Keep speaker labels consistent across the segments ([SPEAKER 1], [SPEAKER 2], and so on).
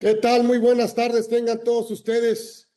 [SPEAKER 1] ¿Qué tal? Muy buenas tardes, tengan todos ustedes.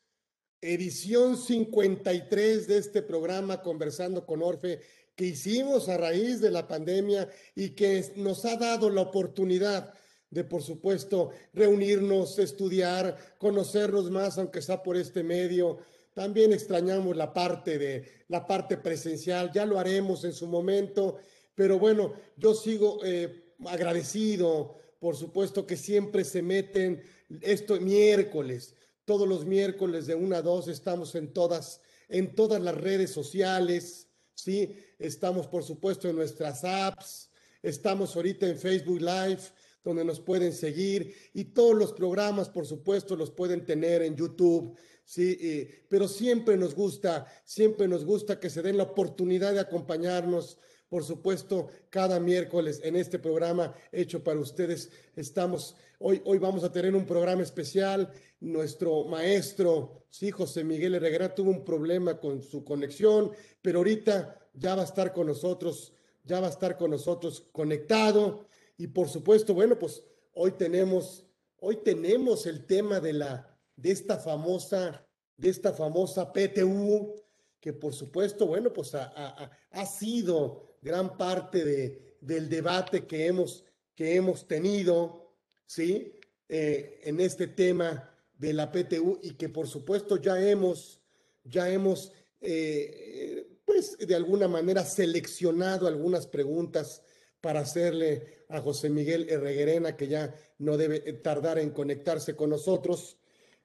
[SPEAKER 1] Edición 53 de este programa Conversando con Orfe que hicimos a raíz de la pandemia y que nos ha dado la oportunidad de, por supuesto, reunirnos, estudiar, conocernos más, aunque sea por este medio. También extrañamos la parte de la parte presencial, ya lo haremos en su momento, pero bueno, yo sigo eh, agradecido, por supuesto que siempre se meten esto miércoles, todos los miércoles de 1 a 2 estamos en todas, en todas las redes sociales, ¿sí? Estamos, por supuesto, en nuestras apps, estamos ahorita en Facebook Live, donde nos pueden seguir y todos los programas, por supuesto, los pueden tener en YouTube, ¿sí? pero siempre nos gusta, siempre nos gusta que se den la oportunidad de acompañarnos por supuesto, cada miércoles en este programa hecho para ustedes. Estamos, hoy, hoy vamos a tener un programa especial. Nuestro maestro, sí, José Miguel Herrera, tuvo un problema con su conexión, pero ahorita ya va a estar con nosotros, ya va a estar con nosotros conectado. Y por supuesto, bueno, pues hoy tenemos, hoy tenemos el tema de la, de esta famosa, de esta famosa PTU, que por supuesto, bueno, pues ha, ha, ha sido gran parte de, del debate que hemos, que hemos tenido, ¿sí? Eh, en este tema de la PTU y que por supuesto ya hemos, ya hemos, eh, pues de alguna manera seleccionado algunas preguntas para hacerle a José Miguel Herreguerena, que ya no debe tardar en conectarse con nosotros.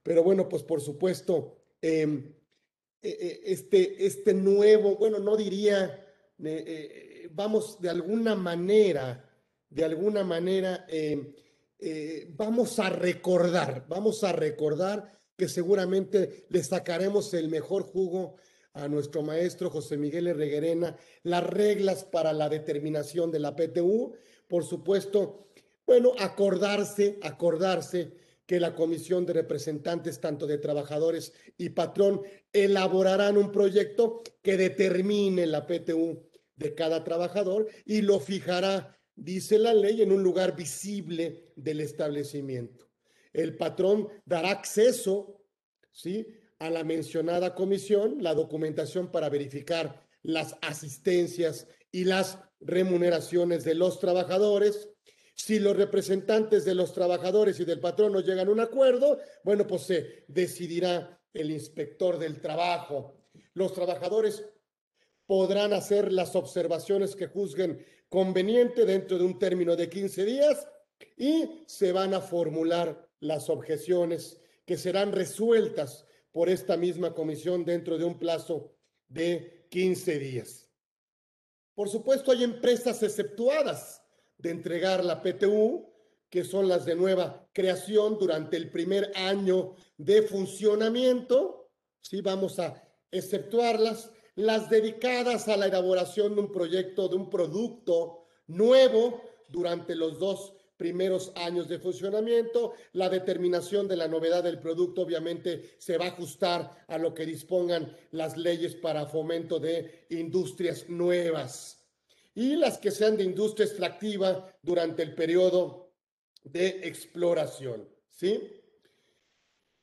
[SPEAKER 1] Pero bueno, pues por supuesto, em, e, e, este, este nuevo, bueno, no diría eh, vamos de alguna manera, de alguna manera, eh, eh, vamos a recordar, vamos a recordar que seguramente le sacaremos el mejor jugo a nuestro maestro José Miguel Herreguerena, las reglas para la determinación de la PTU, por supuesto, bueno, acordarse, acordarse que la comisión de representantes tanto de trabajadores y patrón elaborarán un proyecto que determine la PTU de cada trabajador y lo fijará, dice la ley, en un lugar visible del establecimiento. El patrón dará acceso, ¿sí? a la mencionada comisión, la documentación para verificar las asistencias y las remuneraciones de los trabajadores. Si los representantes de los trabajadores y del patrón no llegan a un acuerdo, bueno, pues se decidirá el inspector del trabajo. Los trabajadores podrán hacer las observaciones que juzguen conveniente dentro de un término de 15 días y se van a formular las objeciones que serán resueltas por esta misma comisión dentro de un plazo de 15 días. Por supuesto, hay empresas exceptuadas de entregar la PTU, que son las de nueva creación durante el primer año de funcionamiento. Sí, vamos a exceptuarlas las dedicadas a la elaboración de un proyecto, de un producto nuevo durante los dos primeros años de funcionamiento. La determinación de la novedad del producto obviamente se va a ajustar a lo que dispongan las leyes para fomento de industrias nuevas. Y las que sean de industria extractiva durante el periodo de exploración. ¿Sí?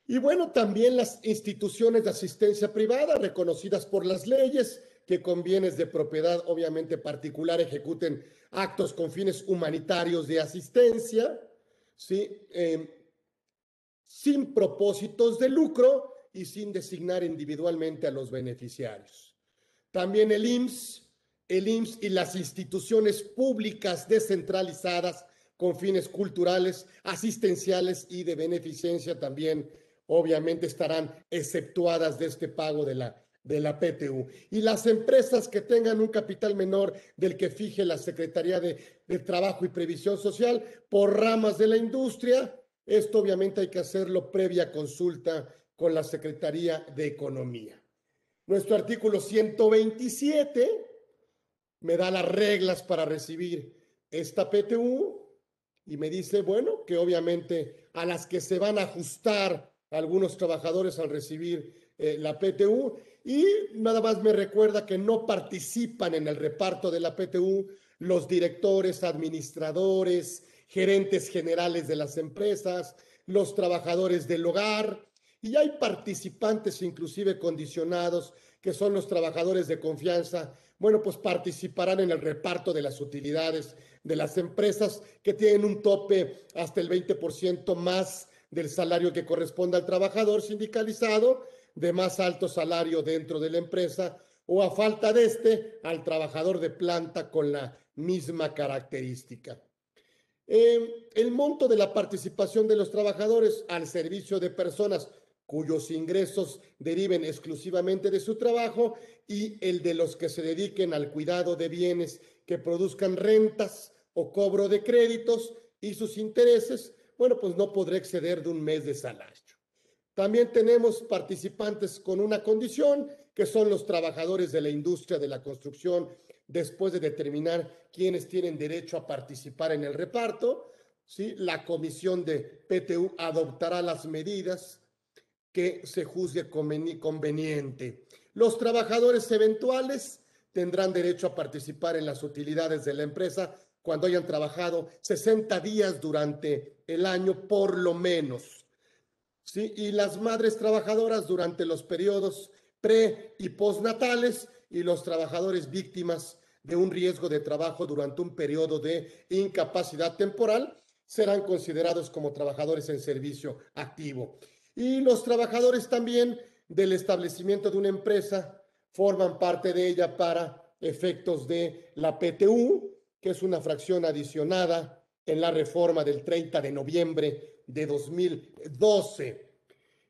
[SPEAKER 1] Y bueno, también las instituciones de asistencia privada reconocidas por las leyes que con bienes de propiedad obviamente particular ejecuten actos con fines humanitarios de asistencia, ¿sí? Em, sin propósitos de lucro y sin designar individualmente a los beneficiarios. También el IMSS, el IMSS y las instituciones públicas descentralizadas con fines culturales, asistenciales y de beneficencia también obviamente estarán exceptuadas de este pago de la, de la PTU. Y las empresas que tengan un capital menor del que fije la Secretaría de, de, Trabajo y Previsión Social por ramas de la industria, esto obviamente hay que hacerlo previa consulta con la Secretaría de Economía. Nuestro artículo 127 me da las reglas para recibir esta PTU y me dice, bueno, que obviamente a las que se van a ajustar algunos trabajadores al recibir eh, la PTU y nada más me recuerda que no participan en el reparto de la PTU los directores, administradores, gerentes generales de las empresas, los trabajadores del hogar y hay participantes inclusive condicionados que son los trabajadores de confianza. Bueno, pues participarán en el reparto de las utilidades de las empresas que tienen un tope hasta el 20% más del salario que corresponde al trabajador sindicalizado, de más alto salario dentro de la empresa, o a falta de este, al trabajador de planta con la misma característica. Eh, el monto de la participación de los trabajadores al servicio de personas cuyos ingresos deriven exclusivamente de su trabajo y el de los que se dediquen al cuidado de bienes que produzcan rentas o cobro de créditos y sus intereses, bueno, pues no podrá exceder de un mes de salario. También tenemos participantes con una condición, que son los trabajadores de la industria de la construcción, después de determinar quiénes tienen derecho a participar en el reparto. ¿sí? La comisión de PTU adoptará las medidas que se juzgue conveniente. Los trabajadores eventuales tendrán derecho a participar en las utilidades de la empresa cuando hayan trabajado 60 días durante el año por lo menos. ¿sí? y las madres trabajadoras durante los periodos pre y postnatales y los trabajadores víctimas de un riesgo de trabajo durante un periodo de incapacidad temporal serán considerados como trabajadores en servicio activo. Y los trabajadores también del establecimiento de una empresa forman parte de ella para efectos de la PTU, que es una fracción adicionada en la reforma del 30 de noviembre de 2012.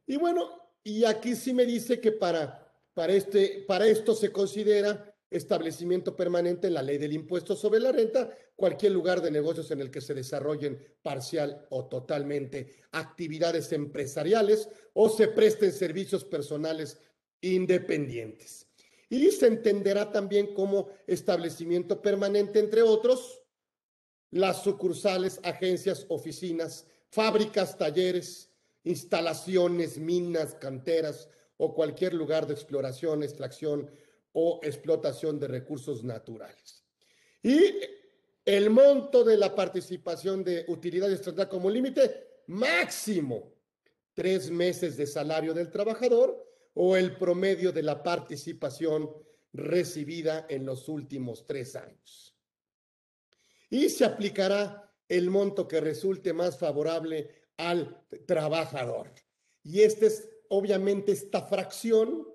[SPEAKER 1] Y bueno, y aquí sí me dice que para, para, este, para esto se considera establecimiento permanente en la ley del impuesto sobre la renta, cualquier lugar de negocios en el que se desarrollen parcial o totalmente actividades empresariales o se presten servicios personales independientes. Y se entenderá también como establecimiento permanente, entre otros, las sucursales, agencias, oficinas, fábricas, talleres, instalaciones, minas, canteras o cualquier lugar de exploración, extracción o explotación de recursos naturales. Y el monto de la participación de utilidades tendrá como límite máximo tres meses de salario del trabajador o el promedio de la participación recibida en los últimos tres años. Y se aplicará el monto que resulte más favorable al trabajador. Y esta es obviamente esta fracción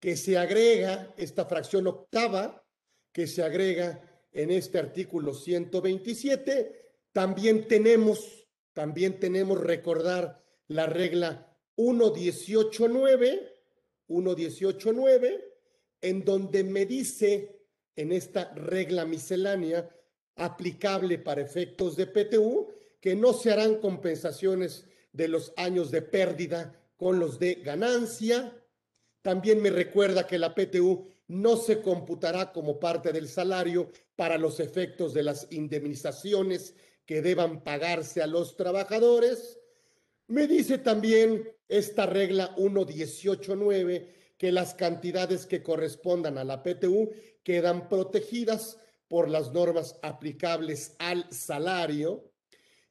[SPEAKER 1] que se agrega, esta fracción octava que se agrega en este artículo 127. También tenemos, también tenemos recordar la regla 1.18.9, 1.18.9, en donde me dice en esta regla miscelánea aplicable para efectos de PTU, que no se harán compensaciones de los años de pérdida con los de ganancia. También me recuerda que la PTU no se computará como parte del salario para los efectos de las indemnizaciones que deban pagarse a los trabajadores. Me dice también esta regla 1.18.9 que las cantidades que correspondan a la PTU quedan protegidas por las normas aplicables al salario.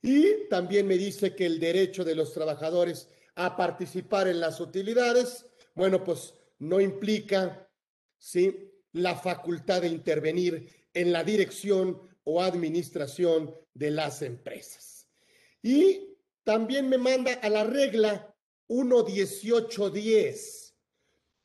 [SPEAKER 1] Y también me dice que el derecho de los trabajadores a participar en las utilidades, bueno, pues no implica, ¿sí? La facultad de intervenir en la dirección o administración de las empresas. Y también me manda a la regla 1.18.10.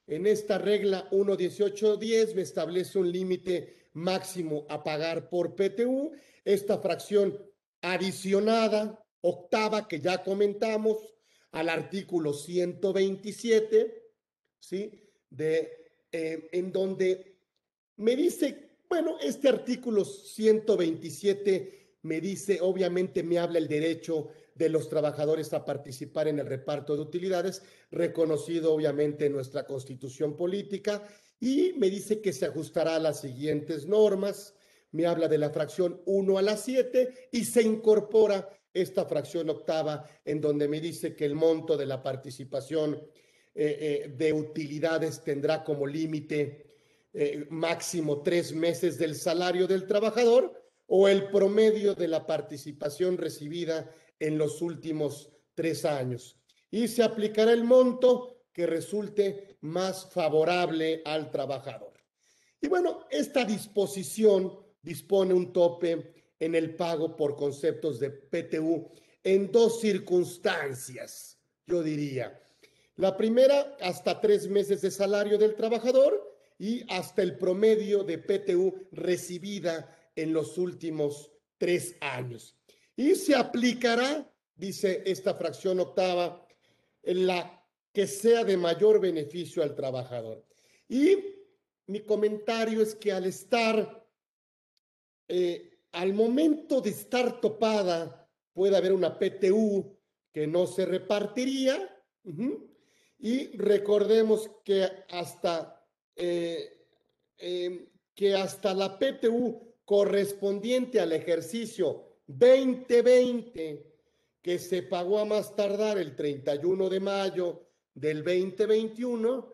[SPEAKER 1] En esta regla 1.18.10 me establece un límite máximo a pagar por PTU, esta fracción adicionada, octava, que ya comentamos, al artículo 127, ¿sí? De, eh, en donde me dice, bueno, este artículo 127 me dice, obviamente me habla el derecho de los trabajadores a participar en el reparto de utilidades, reconocido obviamente en nuestra constitución política, y me dice que se ajustará a las siguientes normas. Me habla de la fracción 1 a la 7 y se incorpora esta fracción octava en donde me dice que el monto de la participación eh, eh, de utilidades tendrá como límite eh, máximo tres meses del salario del trabajador o el promedio de la participación recibida en los últimos tres años. Y se aplicará el monto que resulte más favorable al trabajador. Y bueno, esta disposición dispone un tope en el pago por conceptos de PTU en dos circunstancias, yo diría. La primera, hasta tres meses de salario del trabajador y hasta el promedio de PTU recibida en los últimos tres años. Y se aplicará, dice esta fracción octava, en la que sea de mayor beneficio al trabajador. Y mi comentario es que al estar, eh, al momento de estar topada, puede haber una PTU que no se repartiría. Y recordemos que hasta, eh, em, que hasta la PTU correspondiente al ejercicio 2020, que se pagó a más tardar el 31 de mayo del 2021,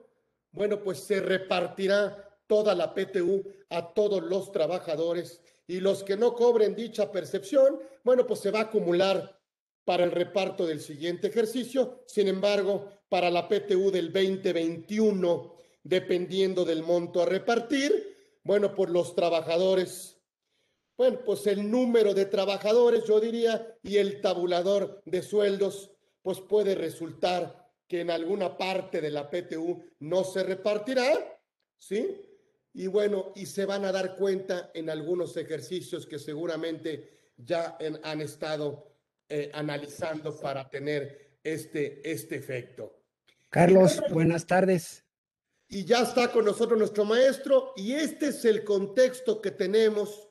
[SPEAKER 1] bueno, pues se repartirá toda la PTU a todos los trabajadores y los que no cobren dicha percepción, bueno, pues se va a acumular para el reparto del siguiente ejercicio. Sin embargo, para la PTU del 2021, dependiendo del monto a repartir, bueno, pues los trabajadores bueno, pues el número de trabajadores, yo diría, y el tabulador de sueldos, pues puede resultar que en alguna parte de la PTU no se repartirá, ¿sí? Y bueno, y se van a dar cuenta en algunos ejercicios que seguramente ya han estado eh, analizando para tener este, este efecto.
[SPEAKER 2] Carlos, buenas tardes.
[SPEAKER 1] Y ya está con nosotros nuestro maestro y este es el contexto que tenemos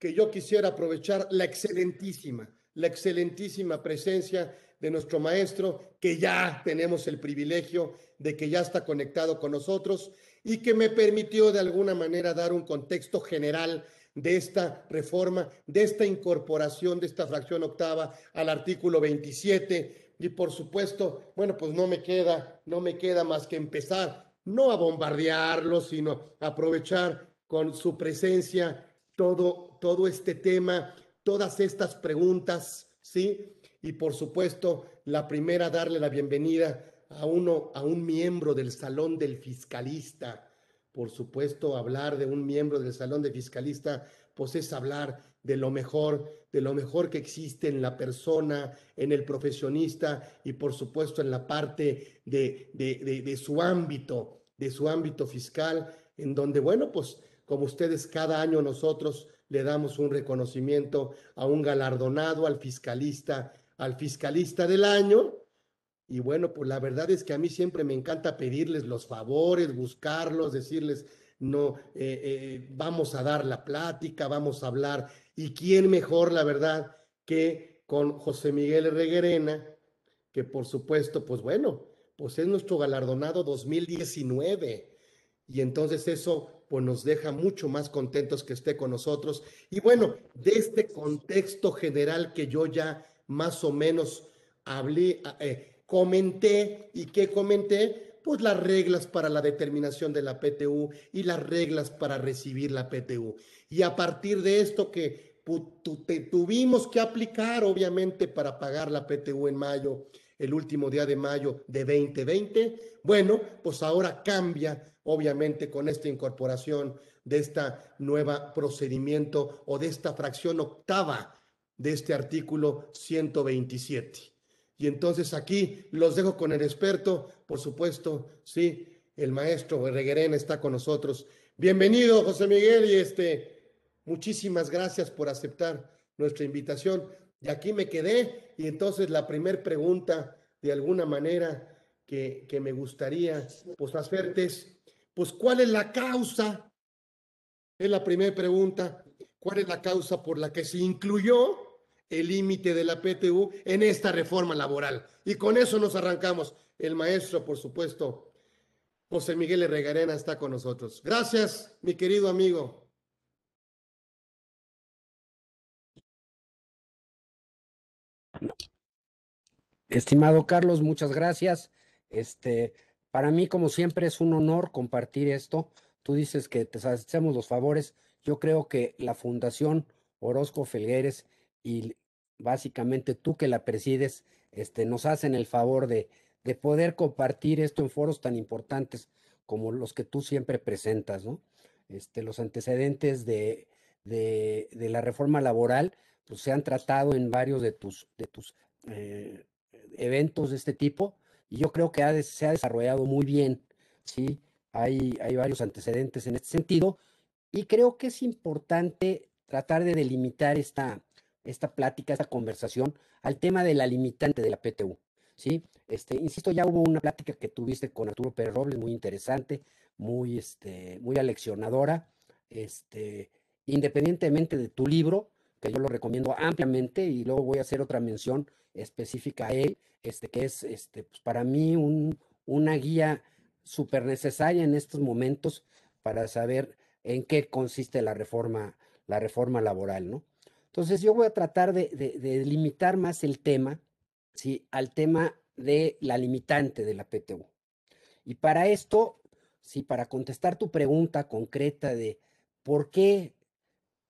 [SPEAKER 1] que yo quisiera aprovechar la excelentísima, la excelentísima presencia de nuestro maestro, que ya tenemos el privilegio de que ya está conectado con nosotros y que me permitió de alguna manera dar un contexto general de esta reforma, de esta incorporación de esta fracción octava al artículo 27. Y por supuesto, bueno, pues no me queda, no me queda más que empezar, no a bombardearlo, sino aprovechar con su presencia todo todo este tema, todas estas preguntas, ¿sí? Y por supuesto, la primera, darle la bienvenida a uno, a un miembro del Salón del Fiscalista. Por supuesto, hablar de un miembro del Salón del Fiscalista, pues es hablar de lo mejor, de lo mejor que existe en la persona, en el profesionista y por supuesto en la parte de, de, de su ámbito, de su ámbito fiscal, en donde, bueno, pues como ustedes cada año nosotros le damos un reconocimiento a un galardonado, al fiscalista, al fiscalista del año. Y bueno, pues la verdad es que a mí siempre me encanta pedirles los favores, buscarlos, decirles, no, eh, eh, vamos a dar la plática, vamos a hablar. ¿Y quién mejor, la verdad, que con José Miguel Reguerena, que por supuesto, pues bueno, pues es nuestro galardonado 2019. Y entonces eso pues nos deja mucho más contentos que esté con nosotros. Y bueno, de este contexto general que yo ya más o menos hablé, eh, comenté y que comenté, pues las reglas para la determinación de la PTU y las reglas para recibir la PTU. Y a partir de esto que tuvimos que aplicar, obviamente, para pagar la PTU en mayo, el último día de mayo de 2020, bueno, pues ahora cambia obviamente con esta incorporación de esta nueva procedimiento o de esta fracción octava de este artículo 127. Y entonces aquí los dejo con el experto, por supuesto, sí, el maestro Reguerén está con nosotros. Bienvenido, José Miguel, y este, muchísimas gracias por aceptar nuestra invitación. Y aquí me quedé, y entonces la primera pregunta, de alguna manera, que, que me gustaría pues hacerte es, pues, ¿cuál es la causa? Es la primera pregunta. ¿Cuál es la causa por la que se incluyó el límite de la PTU en esta reforma laboral? Y con eso nos arrancamos. El maestro, por supuesto, José Miguel Regarena está con nosotros. Gracias, mi querido amigo.
[SPEAKER 2] Estimado Carlos, muchas gracias. Este, para mí, como siempre, es un honor compartir esto. Tú dices que te hacemos los favores. Yo creo que la Fundación Orozco Felgueres y básicamente tú que la presides, este, nos hacen el favor de, de poder compartir esto en foros tan importantes como los que tú siempre presentas, ¿no? Este, los antecedentes de, de, la reforma laboral pues, se han tratado en varios de tus, de tus eh, eventos de este tipo y yo creo que se ha desarrollado muy bien, ¿sí? Hay, hay varios antecedentes en este sentido y creo que es importante tratar de delimitar esta, esta plática, esta conversación al tema de la limitante de la PTU. ¿sí? Este, insisto, ya hubo una plática que tuviste con Arturo Pérez Robles, muy interesante, muy, este, muy aleccionadora, este, independientemente de tu libro, que yo lo recomiendo ampliamente, y luego voy a hacer otra mención específica a él, este, que es este, pues para mí un, una guía súper necesaria en estos momentos para saber en qué consiste la reforma, la reforma laboral, ¿no? Entonces yo voy a tratar de, de, limitar más el tema, ¿sí? Al tema de la limitante de la PTU. Y para esto, sí, para contestar tu pregunta concreta de por qué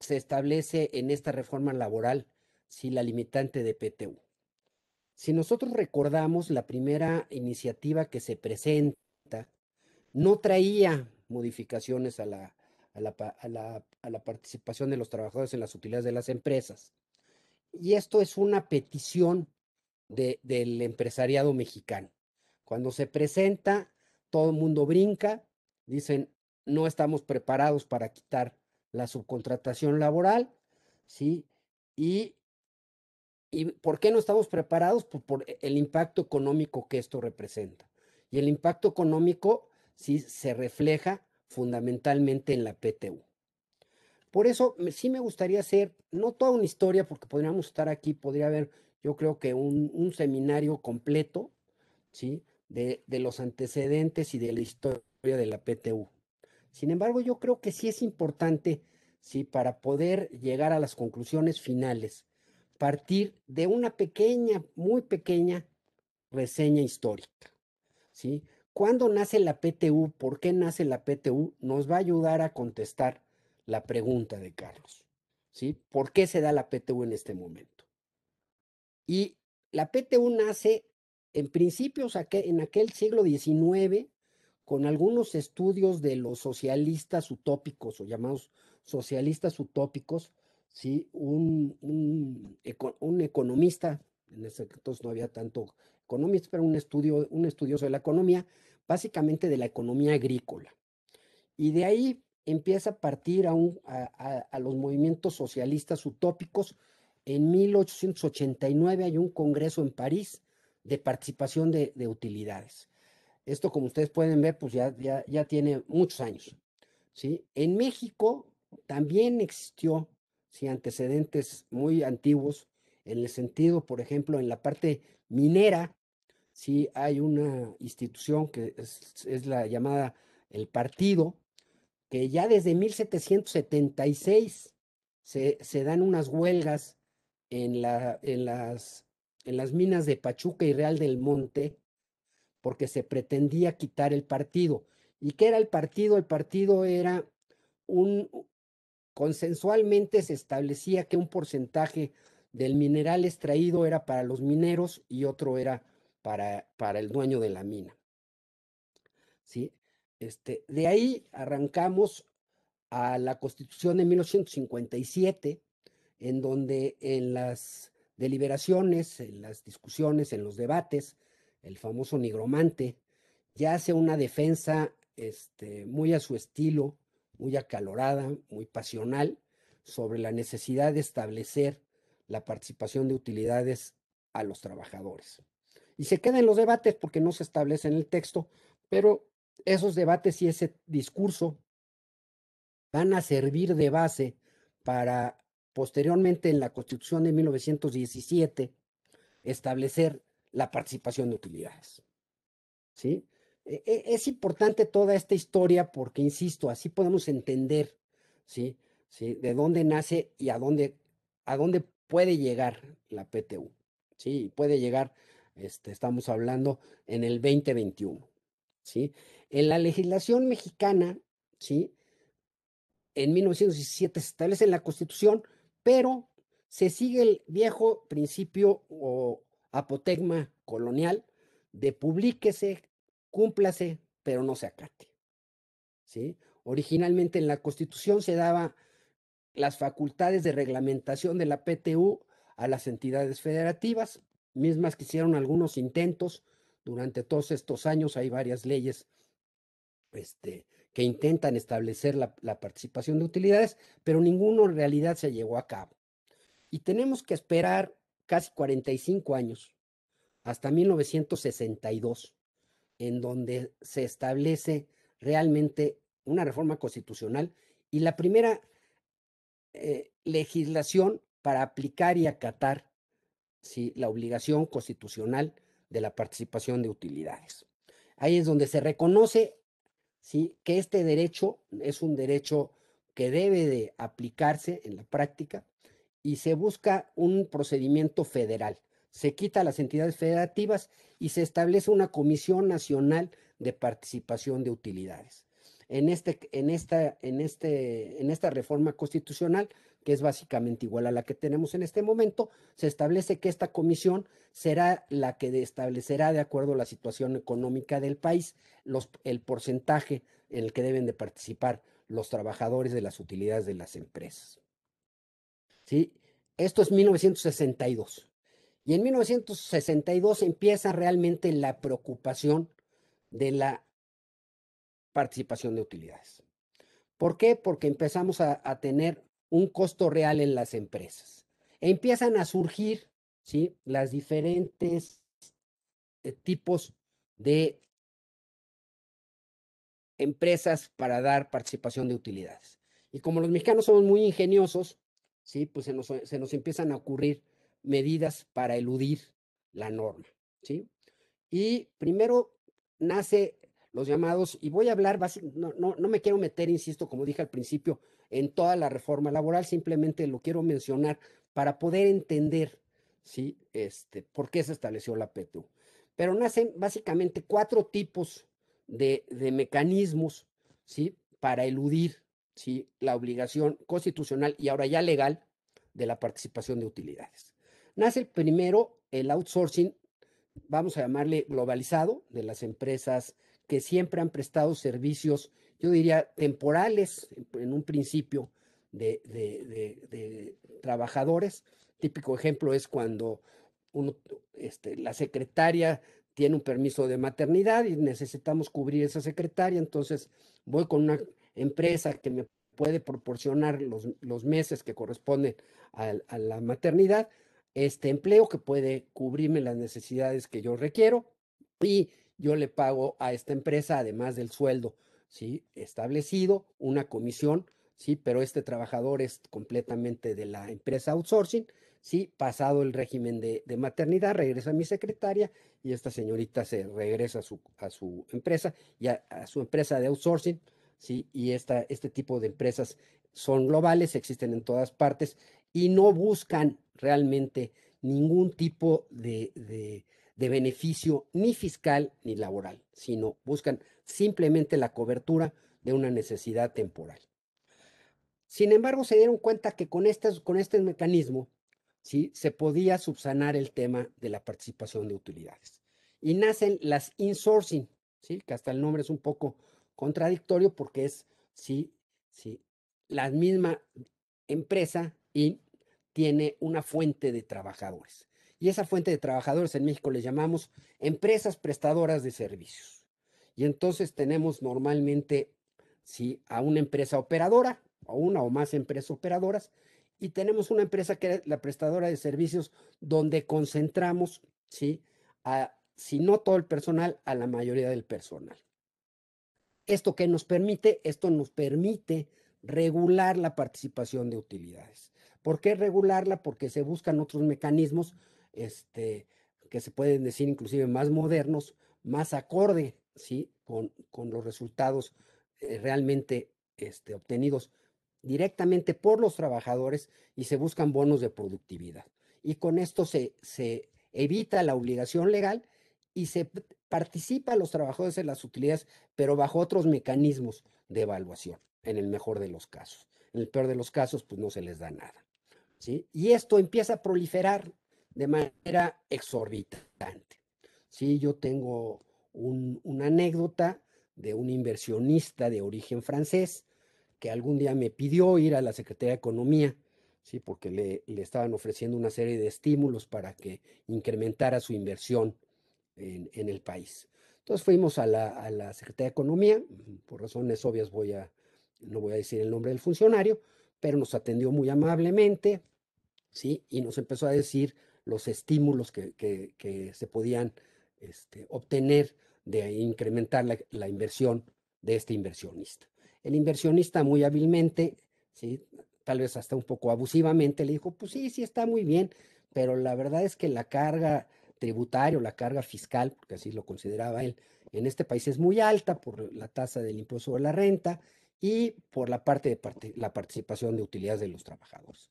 [SPEAKER 2] se establece en esta reforma laboral, sí, la limitante de PTU. Si nosotros recordamos la primera iniciativa que se presenta, no traía modificaciones a la, a la, participación de los trabajadores en las utilidades de las empresas. Y esto es una petición del empresariado mexicano. Cuando se presenta, todo el mundo brinca, dicen, no estamos preparados para quitar la subcontratación laboral, ¿sí? Y, y ¿por qué no estamos preparados? Pues por el impacto económico que esto representa. Y el impacto económico sí se refleja fundamentalmente en la PTU. Por eso sí me gustaría hacer, no toda una historia, porque podríamos estar aquí, podría haber, yo creo que un, seminario completo, ¿sí? De, de, los antecedentes y de la historia de la PTU. Sin embargo, yo creo que sí es importante, ¿sí? Para poder llegar a las conclusiones finales, partir de una pequeña, muy pequeña reseña histórica, ¿sí? ¿Cuándo nace la PTU? ¿Por qué nace la PTU? Nos va a ayudar a contestar la pregunta de Carlos. ¿Sí? ¿Por qué se da la PTU en este momento? Y la PTU nace en principios en aquel siglo XIX con algunos estudios de los socialistas utópicos o llamados socialistas utópicos, ¿sí? un, un, un economista, en ese entonces no había tanto economista, pero un, estudio, un estudioso de la economía, básicamente de la economía agrícola. Y de ahí empieza a partir a, a, los movimientos socialistas utópicos. En 1889 hay un congreso en París de participación de, utilidades. Esto, como ustedes pueden ver, pues ya, ya, ya tiene muchos años. ¿sí? En México también existió ¿sí? antecedentes muy antiguos en el sentido, por ejemplo, en la parte minera, sí hay una institución que es, la llamada el partido, que ya desde 1776 se, se dan unas huelgas en, la, en, las, en las minas de Pachuca y Real del Monte, porque se pretendía quitar el partido. ¿Y qué era el partido? El partido era un, consensualmente se establecía que un porcentaje del mineral extraído era para los mineros y otro era para, para el dueño de la mina. ¿Sí? Este, de ahí arrancamos a la Constitución de 1957, en donde en las deliberaciones, en las discusiones, en los debates, el famoso nigromante ya hace una defensa este, muy a su estilo, muy acalorada, muy pasional, sobre la necesidad de establecer la participación de utilidades a los trabajadores. Y se queda en los debates porque no se establece en el texto, pero esos debates y ese discurso van a servir de base para posteriormente en la Constitución de 1917 establecer la participación de utilidades. ¿Sí? E, e, es importante toda esta historia porque, insisto, así podemos entender ¿sí? ¿Sí? de dónde nace y a dónde, a dónde puede llegar la PTU. Sí, puede llegar este, estamos hablando en el 2021. ¿sí? En la legislación mexicana, ¿sí? en 1917 se establece en la Constitución, pero se sigue el viejo principio o apotegma colonial de publíquese, cúmplase, pero no se acate. ¿sí? Originalmente en la Constitución se daba las facultades de reglamentación de la PTU a las entidades federativas, mismas que hicieron algunos intentos durante todos estos años. Hay varias leyes este, que intentan establecer la, la participación de utilidades, pero ninguno en realidad se llegó a cabo. Y tenemos que esperar casi 45 años, hasta 1962, en donde se establece realmente una reforma constitucional y la primera eh, legislación para aplicar y acatar ¿sí? la obligación constitucional de la participación de utilidades. Ahí es donde se reconoce ¿sí? que este derecho es un derecho que debe de aplicarse en la práctica y se busca un procedimiento federal. Se quita las entidades federativas y se establece una Comisión Nacional de Participación de Utilidades en, este, en, esta, en, este, en esta reforma constitucional, que es básicamente igual a la que tenemos en este momento, se establece que esta comisión será la que establecerá, de acuerdo a la situación económica del país, el porcentaje en el que deben de participar los trabajadores de las utilidades de las empresas. ¿Sí? Esto es 1962. Y en 1962 empieza realmente la preocupación de la participación de utilidades. ¿Por qué? Porque empezamos a, tener un costo real en las empresas. empiezan a surgir ¿sí? las diferentes eh, tipos de empresas para dar participación de utilidades. Y como los mexicanos somos muy ingeniosos, ¿sí? pues se nos, se nos empiezan a ocurrir medidas para eludir la norma. ¿sí? Y primero nace los llamados, y voy a hablar, no, no, no me quiero meter, insisto, como dije al principio, en toda la reforma laboral, simplemente lo quiero mencionar para poder entender, ¿sí? Este, por qué se estableció la PTU. Pero nacen básicamente cuatro tipos de, de mecanismos, ¿sí? Para eludir, ¿sí? La obligación constitucional y ahora ya legal de la participación de utilidades. Nace primero, el outsourcing, vamos a llamarle globalizado, de las empresas que siempre han prestado servicios, yo diría, temporales en un principio de, trabajadores. Típico ejemplo es cuando uno, este, la secretaria tiene un permiso de maternidad y necesitamos cubrir esa secretaria, entonces voy con una empresa que me puede proporcionar los, los meses que corresponden a, la maternidad, este empleo que puede cubrirme las necesidades que yo requiero y yo le pago a esta empresa, además del sueldo, ¿sí? Establecido, una comisión, ¿sí? Pero este trabajador es completamente de la empresa outsourcing, ¿sí? Pasado el régimen de, maternidad, regresa a mi secretaria y esta señorita se regresa a su, a empresa y a, su empresa de outsourcing, ¿sí? Y esta, este tipo de empresas son globales, existen en todas partes y no buscan realmente ningún tipo de de beneficio ni fiscal ni laboral, sino buscan simplemente la cobertura de una necesidad temporal. Sin embargo, se dieron cuenta que con este, con este mecanismo ¿sí? se podía subsanar el tema de la participación de utilidades. Y nacen las insourcing, ¿sí? que hasta el nombre es un poco contradictorio porque es ¿sí? ¿sí? la misma empresa y tiene una fuente de trabajadores. Y esa fuente de trabajadores en México les llamamos empresas prestadoras de servicios. Y entonces tenemos normalmente ¿sí? a una empresa operadora, o una o más empresas operadoras, y tenemos una empresa que es la prestadora de servicios donde concentramos, ¿sí? A, si no todo el personal, a la mayoría del personal. ¿Esto qué nos permite? Esto nos permite regular la participación de utilidades. ¿Por qué regularla? Porque se buscan otros mecanismos este, que se pueden decir inclusive más modernos, más acorde, ¿sí? Con, con los resultados eh, realmente este, obtenidos directamente por los trabajadores y se buscan bonos de productividad. Y con esto se, se evita la obligación legal y se participa a los trabajadores en las utilidades, pero bajo otros mecanismos de evaluación, en el mejor de los casos. En el peor de los casos, pues no se les da nada. Y esto empieza a proliferar de manera exorbitante. Sí, yo tengo una anécdota de un inversionista de origen francés que algún día me pidió ir a la Secretaría de Economía, ¿sí? porque le, estaban ofreciendo una serie de estímulos para que incrementara su inversión en, el país. Entonces fuimos a la, a la, Secretaría de Economía, por razones obvias voy a, no voy a decir el nombre del funcionario, pero nos atendió muy amablemente, ¿sí? Y nos empezó a decir los estímulos que, se podían este, obtener de incrementar la, inversión de este inversionista. El inversionista muy hábilmente, ¿sí? tal vez hasta un poco abusivamente, le dijo, pues sí, sí está muy bien, pero la verdad es que la carga tributaria o la carga fiscal, porque así lo consideraba él, en este país es muy alta por la tasa del impuesto de la renta y por la parte de la participación de utilidades de los trabajadores.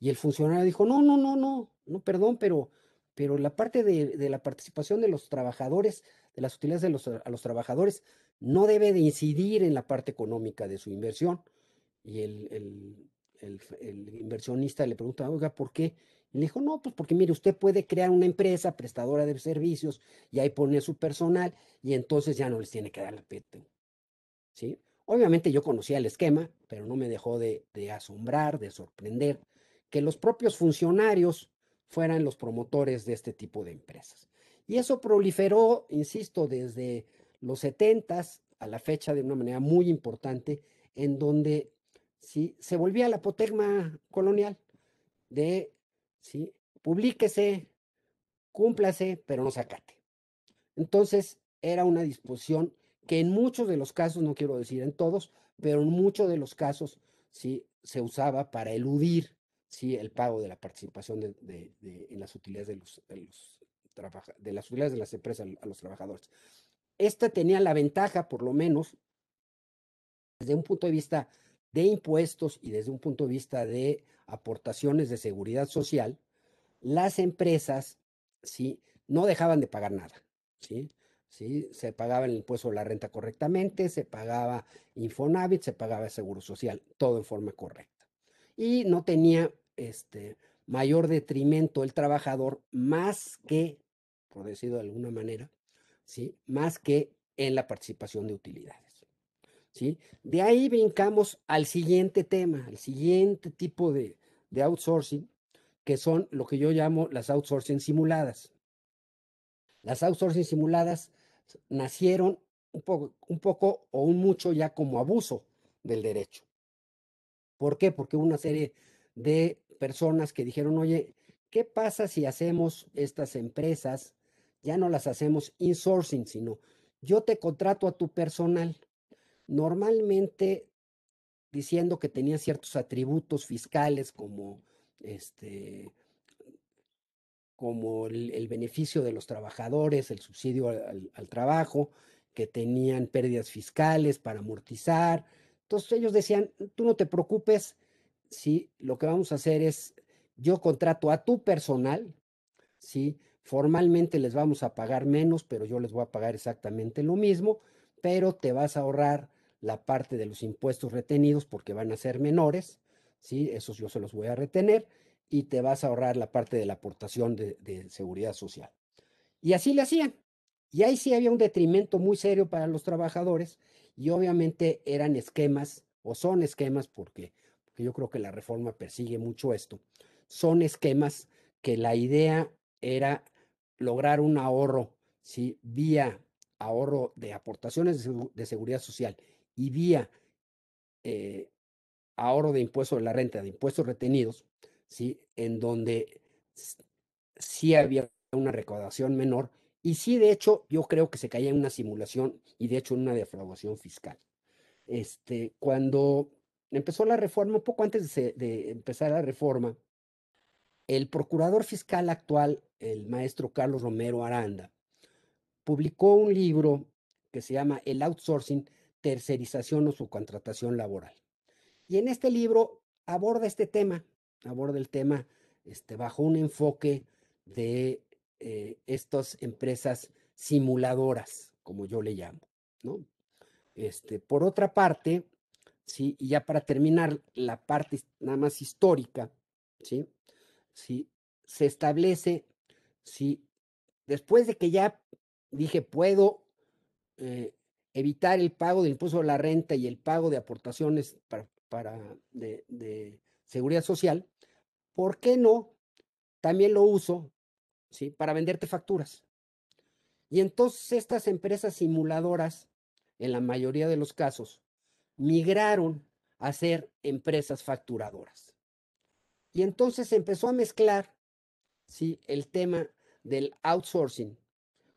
[SPEAKER 2] Y el funcionario dijo, no, no, no, no, no, perdón, pero, pero la parte de, la participación de los trabajadores, de las utilidades de los, a los trabajadores, no debe de incidir en la parte económica de su inversión. Y el, inversionista le pregunta, oiga, ¿por qué? Y le dijo, no, pues porque mire, usted puede crear una empresa prestadora de servicios y ahí pone su personal y entonces ya no les tiene que dar la PTU. ¿Sí? Obviamente yo conocía el esquema, pero no me dejó de, de asombrar, de sorprender que los propios funcionarios fueran los promotores de este tipo de empresas. Y eso proliferó, insisto, desde los 70 a la fecha de una manera muy importante, en donde ¿sí? se volvía la apotegma colonial de, ¿sí? publíquese, cúmplase, pero no se acate. Entonces, era una disposición que en muchos de los casos, no quiero decir en todos, pero en muchos de los casos sí se usaba para eludir sí el pago de la participación de, en las utilidades de los, de, las utilidades de las empresas a los trabajadores. Esta tenía la ventaja, por lo menos, desde un punto de vista de impuestos y desde un punto de vista de aportaciones de seguridad social, las empresas ¿sí? no dejaban de pagar nada. ¿sí? ¿Sí? Se pagaba el impuesto de la renta correctamente, se pagaba Infonavit, se pagaba el seguro social, todo en forma correcta. Y no tenía este, mayor detrimento el trabajador más que, por decirlo de alguna manera, ¿sí? más que en la participación de utilidades. ¿sí? De ahí brincamos al siguiente tema, al siguiente tipo de, de outsourcing, que son lo que yo llamo las outsourcing simuladas. Las outsourcing simuladas nacieron un poco, un poco o un mucho ya como abuso del derecho. ¿Por qué? Porque una serie de personas que dijeron, oye, ¿qué pasa si hacemos estas empresas? Ya no las hacemos insourcing, sino yo te contrato a tu personal. Normalmente diciendo que tenía ciertos atributos fiscales como este como el, beneficio de los trabajadores, el subsidio al, al, trabajo, que tenían pérdidas fiscales para amortizar. Entonces ellos decían, tú no te preocupes, ¿sí? Lo que vamos a hacer es, yo contrato a tu personal, ¿sí? Formalmente les vamos a pagar menos, pero yo les voy a pagar exactamente lo mismo, pero te vas a ahorrar la parte de los impuestos retenidos porque van a ser menores, ¿sí? Esos yo se los voy a retener y te vas a ahorrar la parte de la aportación de, de seguridad social. Y así le hacían. Y ahí sí había un detrimento muy serio para los trabajadores y obviamente eran esquemas o son esquemas porque yo creo que la reforma persigue mucho esto, son esquemas que la idea era lograr un ahorro, ¿sí? Vía ahorro de aportaciones de, seguridad social y vía eh, ahorro de impuestos de la renta, de impuestos retenidos, ¿sí? En donde sí había una recaudación menor y sí, de hecho, yo creo que se caía en una simulación y de hecho en una defraudación fiscal. Este, cuando empezó la reforma, un poco antes de, empezar la reforma, el procurador fiscal actual, el maestro Carlos Romero Aranda, publicó un libro que se llama El outsourcing, tercerización o subcontratación laboral. Y en este libro aborda este tema, aborda el tema este, bajo un enfoque de eh, estas empresas simuladoras, como yo le llamo, ¿no? Este, por otra parte, ¿sí? Y ya para terminar la parte nada más histórica, ¿sí? ¿sí? se establece, si después de que ya dije puedo eh, evitar el pago del impuesto a la renta y el pago de aportaciones para, de, seguridad social, ¿por qué no? También lo uso ¿sí? para venderte facturas. Y entonces estas empresas simuladoras, en la mayoría de los casos, migraron a ser empresas facturadoras. Y entonces se empezó a mezclar ¿sí? el tema del outsourcing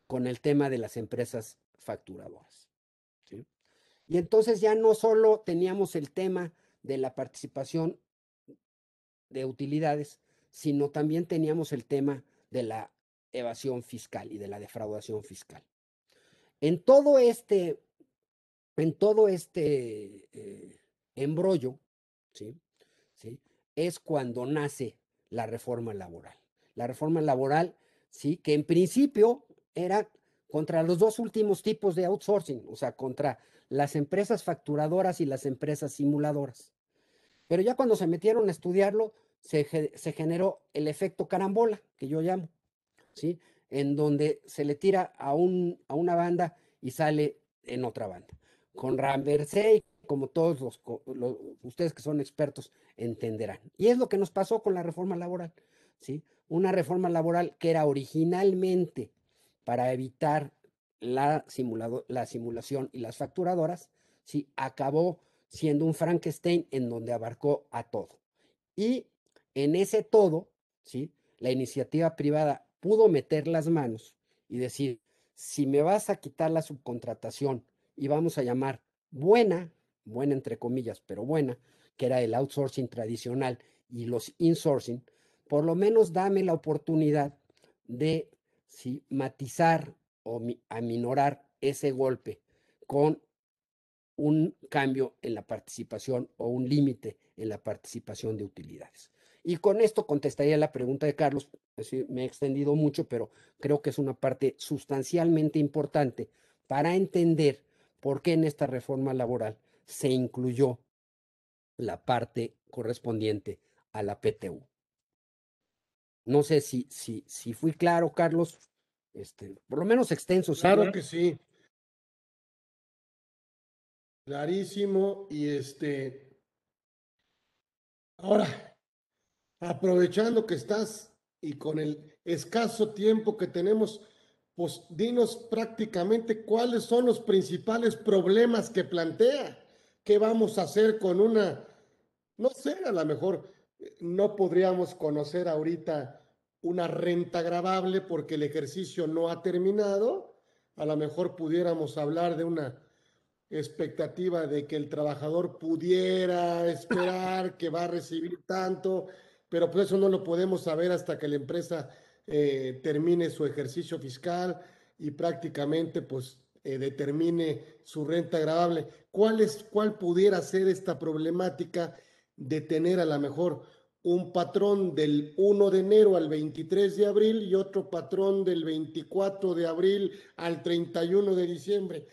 [SPEAKER 2] con el tema de las empresas facturadoras. Y entonces ya no solo teníamos el tema de la participación de utilidades, sino también teníamos el tema de la evasión fiscal y de la defraudación fiscal. En todo este, en todo este eh, embrollo, ¿sí? ¿sí? es cuando nace la reforma laboral. La reforma laboral, sí, que en principio era contra los dos últimos tipos de outsourcing, o sea, contra las empresas facturadoras y las empresas simuladoras. Pero ya cuando se metieron a estudiarlo, se, generó el efecto carambola, que yo llamo, ¿sí? En donde se le tira a, un, a una banda y sale en otra banda. Con Ramversey, como todos los, ustedes que son expertos entenderán. Y es lo que nos pasó con la reforma laboral, ¿sí? Una reforma laboral que era originalmente para evitar la, la simulación y las facturadoras, ¿sí? acabó siendo un Frankenstein en donde abarcó a todo. Y en ese todo, ¿sí? la iniciativa privada pudo meter las manos y decir, si me vas a quitar la subcontratación y vamos a llamar buena, buena entre comillas, pero buena, que era el outsourcing tradicional y los insourcing, por lo menos dame la oportunidad de ¿sí? matizar o aminorar ese golpe con un cambio en la participación o un límite en la participación de utilidades. Y con esto contestaría la pregunta de Carlos. me he extendido mucho, pero creo que es una parte sustancialmente importante para entender por qué en esta reforma laboral se incluyó la parte correspondiente a la PTU. No sé si, si, si fui claro, Carlos, este, por lo menos extenso.
[SPEAKER 1] Claro que sí. Clarísimo. Y este, ahora, aprovechando que estás y con el escaso tiempo que tenemos, pues dinos prácticamente cuáles son los principales problemas que plantea. ¿Qué vamos a hacer con una, no sé, a lo mejor no podríamos conocer ahorita una renta grabable porque el ejercicio no ha terminado. A lo mejor pudiéramos hablar de una expectativa de que el trabajador pudiera esperar que va a recibir tanto, pero pues eso no lo podemos saber hasta que la empresa eh, termine su ejercicio fiscal y prácticamente pues eh, determine su renta grabable. ¿Cuál, ¿Cuál pudiera ser esta problemática de tener a lo mejor un patrón del 1 de enero al 23 de abril y otro patrón del 24 de abril al 31 de diciembre.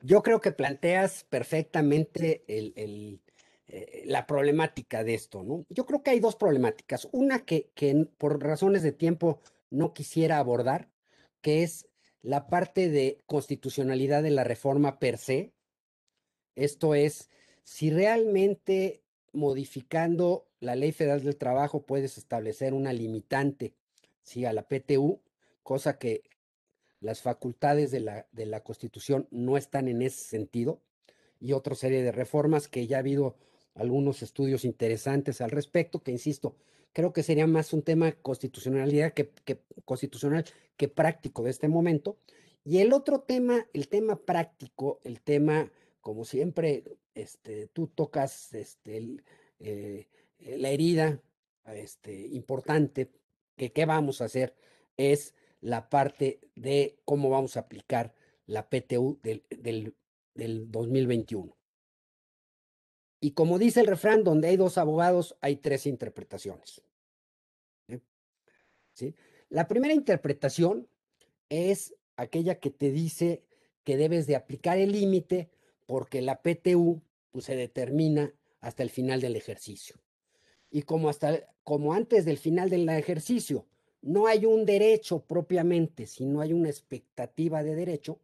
[SPEAKER 2] Yo creo que planteas perfectamente eh, la problemática de esto, ¿no? Yo creo que hay dos problemáticas. Una que, que por razones de tiempo no quisiera abordar, que es la parte de constitucionalidad de la reforma per se. Esto es, si realmente modificando la Ley Federal del Trabajo puedes establecer una limitante ¿sí? a la PTU, cosa que las facultades de la, de la Constitución no están en ese sentido, y otra serie de reformas que ya ha habido algunos estudios interesantes al respecto, que insisto, creo que sería más un tema constitucionalidad que, constitucional que práctico de este momento. Y el otro tema, el tema práctico, el tema, como siempre, este, tú tocas este, eh, la herida este, importante, que qué vamos a hacer, es la parte de cómo vamos a aplicar la PTU del, del, del 2021. Y como dice el refrán, donde hay dos abogados, hay tres interpretaciones. ¿Sí? La primera interpretación es aquella que te dice que debes de aplicar el límite porque la PTU pues, se determina hasta el final del ejercicio. Y como hasta como antes del final del ejercicio no hay un derecho propiamente, si no hay una expectativa de derecho,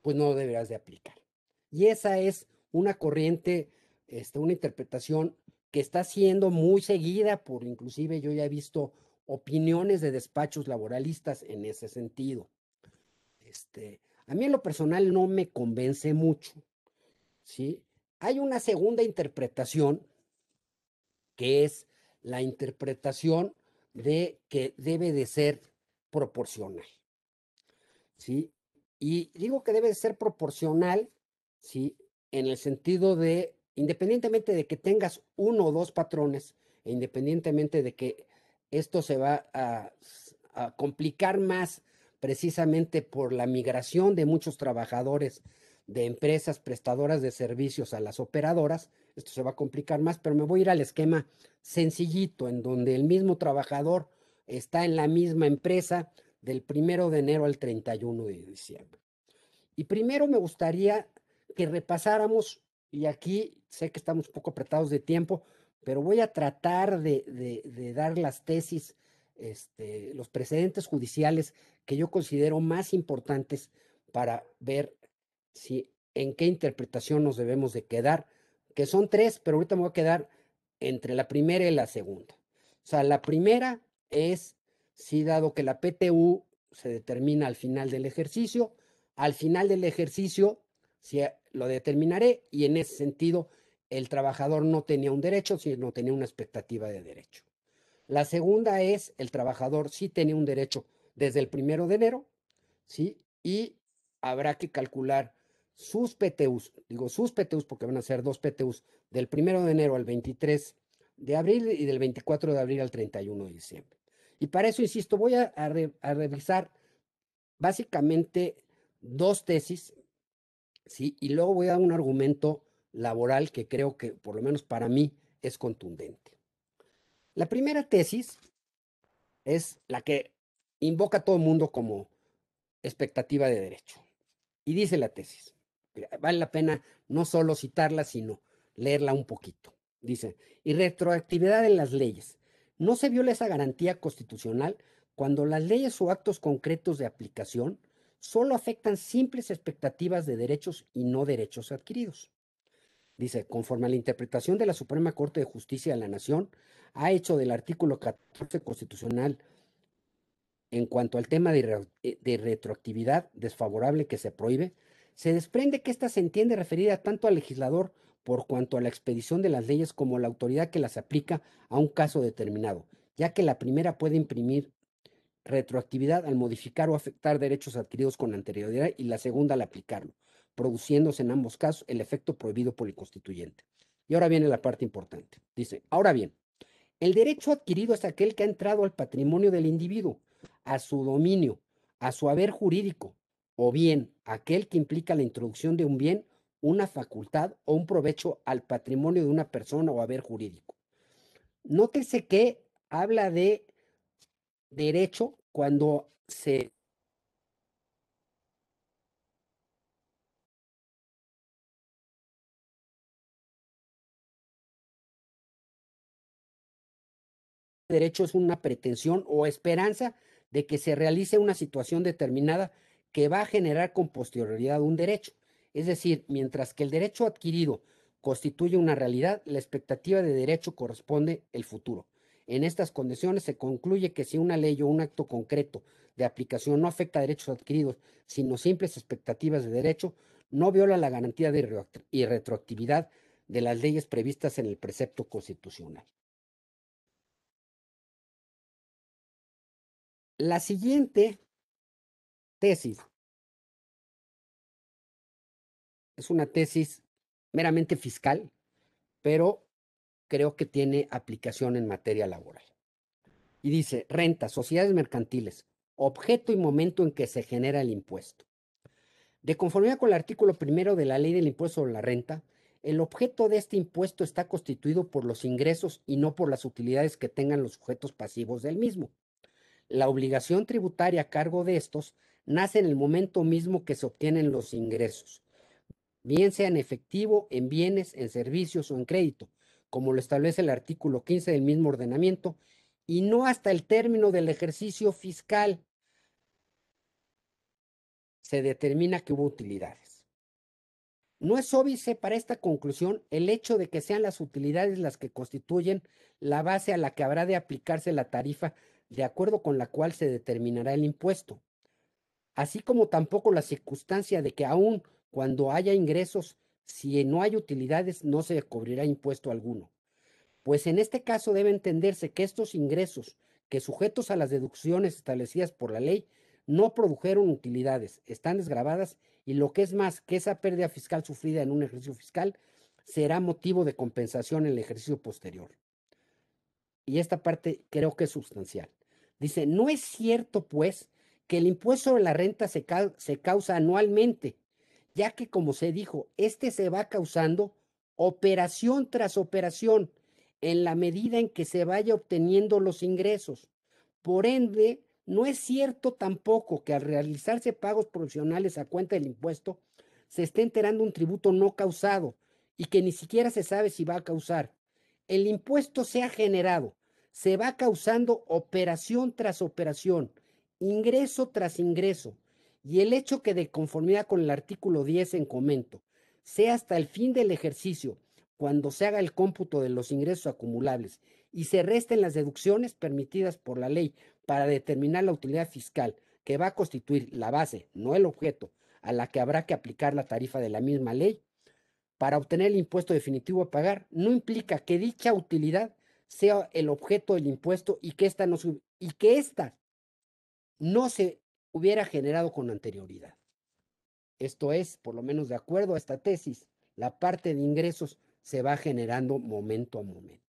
[SPEAKER 2] pues no deberás de aplicar. Y esa es una corriente, este, una interpretación que está siendo muy seguida por, inclusive yo ya he visto opiniones de despachos laboralistas en ese sentido. Este, a mí en lo personal no me convence mucho, ¿sí? Hay una segunda interpretación que es la interpretación de que debe de ser proporcional. ¿Sí? Y digo que debe de ser proporcional, ¿sí? En el sentido de, independientemente de que tengas uno o dos patrones, e independientemente de que esto se va a, complicar más precisamente por la migración de muchos trabajadores de empresas prestadoras de servicios a las operadoras, esto se va a complicar más, pero me voy a ir al esquema sencillito, en donde el mismo trabajador está en la misma empresa del primero de enero al 31 de diciembre. Y primero me gustaría que repasáramos, y aquí sé que estamos un poco apretados de tiempo, pero voy a tratar de, dar las tesis, este, los precedentes judiciales que yo considero más importantes para ver si en qué interpretación nos debemos de quedar, que son tres, pero ahorita me voy a quedar entre la primera y la segunda. O sea, la primera es si dado que la PTU se determina al final del ejercicio, al final del ejercicio si lo determinaré y en ese sentido el trabajador no tenía un derecho, sino tenía una expectativa de derecho. La segunda es el trabajador sí tenía un derecho desde el primero de enero, ¿sí? Y habrá que calcular sus PTUs, digo sus PTUs porque van a ser dos PTUs, del primero de enero al 23 de abril y del 24 de abril al 31 de diciembre. Y para eso, insisto, voy a, revisar básicamente dos tesis, ¿sí? Y luego voy a dar un argumento laboral que creo que, por lo menos para mí, es contundente. La primera tesis es la que invoca a todo el mundo como expectativa de derecho. Y dice la tesis, vale la pena no solo citarla, sino leerla un poquito. Dice, y retroactividad en las leyes. No se viola esa garantía constitucional cuando las leyes o actos concretos de aplicación solo afectan simples expectativas de derechos y no derechos adquiridos. Dice, conforme a la interpretación de la Suprema Corte de Justicia de la Nación, ha hecho del artículo 14 constitucional en cuanto al tema de, de retroactividad desfavorable que se prohíbe, se desprende que ésta se entiende referida tanto al legislador por cuanto a la expedición de las leyes como a la autoridad que las aplica a un caso determinado, ya que la primera puede imprimir retroactividad al modificar o afectar derechos adquiridos con anterioridad y la segunda al aplicarlo, produciéndose en ambos casos el efecto prohibido por el constituyente. Y ahora viene la parte importante. Dice, ahora bien, el derecho adquirido es aquel que ha entrado al patrimonio del individuo, a su dominio, a su haber jurídico, o bien aquel que implica la introducción de un bien, una facultad o un provecho al patrimonio de una persona o haber jurídico. Nótese que habla de derecho cuando se derecho es una pretensión o esperanza de que se realice una situación determinada que va a generar con posterioridad un derecho. Es decir, mientras que el derecho adquirido constituye una realidad, la expectativa de derecho corresponde el futuro. En estas condiciones se concluye que si una ley o un acto concreto de aplicación no afecta a derechos adquiridos, sino simples expectativas de derecho, no viola la garantía de retroactividad de las leyes previstas en el precepto constitucional. La siguiente tesis es una tesis meramente fiscal, pero creo que tiene aplicación en materia laboral. Y dice, renta, sociedades mercantiles, objeto y momento en que se genera el impuesto. De conformidad con el artículo primero de la ley del impuesto sobre la renta, el objeto de este impuesto está constituido por los ingresos y no por las utilidades que tengan los sujetos pasivos del mismo. La obligación tributaria a cargo de estos nace en el momento mismo que se obtienen los ingresos, bien sea en efectivo, en bienes, en servicios o en crédito, como lo establece el artículo 15 del mismo ordenamiento, y no hasta el término del ejercicio fiscal se determina que hubo utilidades. No es óbice para esta conclusión el hecho de que sean las utilidades las que constituyen la base a la que habrá de aplicarse la tarifa de acuerdo con la cual se determinará el impuesto, así como tampoco la circunstancia de que aún cuando haya ingresos, si no hay utilidades, no se cubrirá impuesto alguno. Pues en este caso debe entenderse que estos ingresos, que sujetos a las deducciones establecidas por la ley, no produjeron utilidades, están desgrabadas y lo que es más, que esa pérdida fiscal sufrida en un ejercicio fiscal será motivo de compensación en el ejercicio posterior. Y esta parte creo que es sustancial. Dice, no es cierto pues que el impuesto de la renta se, se causa anualmente, ya que como se dijo, este se va causando operación tras operación en la medida en que se vaya obteniendo los ingresos. Por ende, no es cierto tampoco que al realizarse pagos profesionales a cuenta del impuesto, se esté enterando un tributo no causado y que ni siquiera se sabe si va a causar. El impuesto se ha generado, se va causando operación tras operación, ingreso tras ingreso, y el hecho que de conformidad con el artículo 10 en comento, sea hasta el fin del ejercicio, cuando se haga el cómputo de los ingresos acumulables y se resten las deducciones permitidas por la ley para determinar la utilidad fiscal que va a constituir la base, no el objeto, a la que habrá que aplicar la tarifa de la misma ley, para obtener el impuesto definitivo a pagar, no implica que dicha utilidad sea el objeto del impuesto y que ésta no, y que ésta no se hubiera generado con anterioridad. Esto es, por lo menos de acuerdo a esta tesis, la parte de ingresos se va generando momento a momento.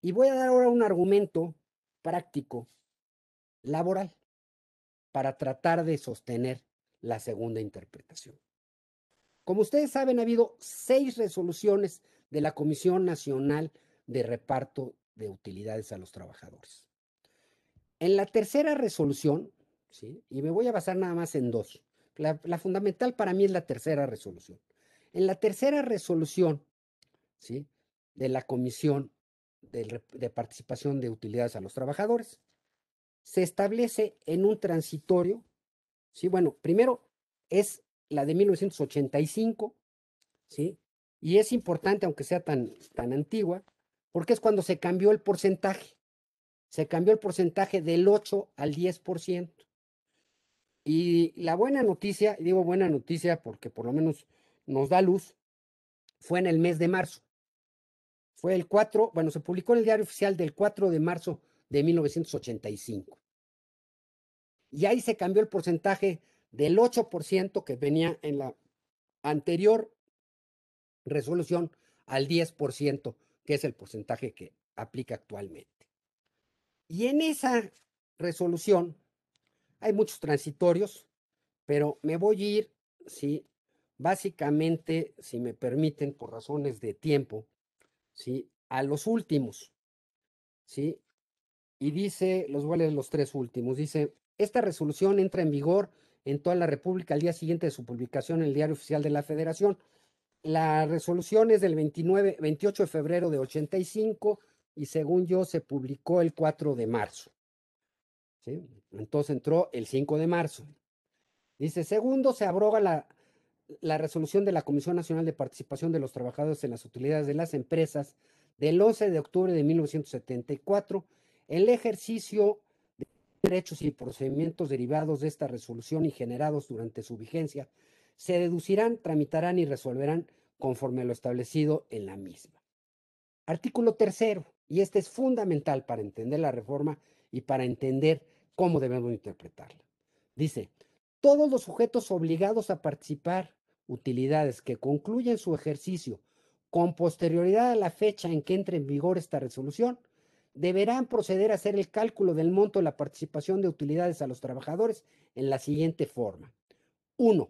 [SPEAKER 2] Y voy a dar ahora un argumento práctico, laboral, para tratar de sostener la segunda interpretación. Como ustedes saben, ha habido seis resoluciones de la Comisión Nacional de Reparto de Utilidades a los Trabajadores. En la tercera resolución, ¿sí? y me voy a basar nada más en dos, la, fundamental para mí es la tercera resolución. En la tercera resolución ¿sí? de la Comisión de, participación de utilidades a los trabajadores. Se establece en un transitorio, sí, bueno, primero es la de 1985, ¿sí? Y es importante, aunque sea tan, tan antigua, porque es cuando se cambió el porcentaje. Se cambió el porcentaje del 8 al 10%. Y la buena noticia, digo buena noticia porque por lo menos nos da luz, fue en el mes de marzo. Fue el 4, bueno, se publicó en el diario oficial del 4 de marzo de 1985. Y ahí se cambió el porcentaje del 8% que venía en la anterior resolución al 10%, que es el porcentaje que aplica actualmente. Y en esa resolución hay muchos transitorios, pero me voy a ir, sí, básicamente, si me permiten, por razones de tiempo, ¿sí? A los últimos, ¿sí? Y dice, los voy a leer los tres últimos, dice, esta resolución entra en vigor en toda la República al día siguiente de su publicación en el Diario Oficial de la Federación. La resolución es del 29, 28 de febrero de 85 y según yo se publicó el 4 de marzo. ¿Sí? Entonces entró el 5 de marzo. Dice, segundo, se abroga la resolución de la Comisión Nacional de Participación de los Trabajadores en las Utilidades de las Empresas del 11 de octubre de 1974, el ejercicio de derechos y procedimientos derivados de esta resolución y generados durante su vigencia se deducirán, tramitarán y resolverán conforme a lo establecido en la misma. Artículo tercero, y este es fundamental para entender la reforma y para entender cómo debemos interpretarla. Dice, todos los sujetos obligados a participar utilidades que concluyen su ejercicio con posterioridad a la fecha en que entre en vigor esta resolución, deberán proceder a hacer el cálculo del monto de la participación de utilidades a los trabajadores en la siguiente forma. 1.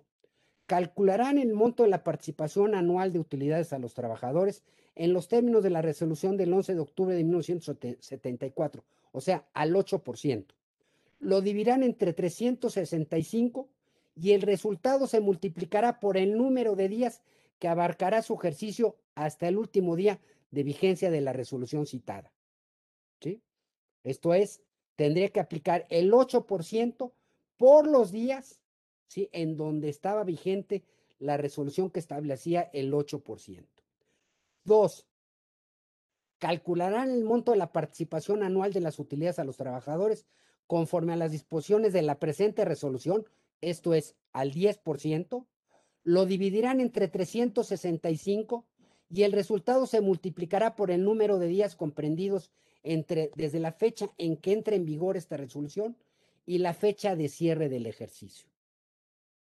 [SPEAKER 2] Calcularán el monto de la participación anual de utilidades a los trabajadores en los términos de la resolución del 11 de octubre de 1974, o sea, al 8%. Lo dividirán entre 365 y el resultado se multiplicará por el número de días que abarcará su ejercicio hasta el último día de vigencia de la resolución citada. ¿Sí? Esto es, tendría que aplicar el 8% por los días ¿sí? en donde estaba vigente la resolución que establecía el 8%. Dos, calcularán el monto de la participación anual de las utilidades a los trabajadores conforme a las disposiciones de la presente resolución, esto es al 10%, lo dividirán entre 365 y el resultado se multiplicará por el número de días comprendidos entre desde la fecha en que entre en vigor esta resolución y la fecha de cierre del ejercicio.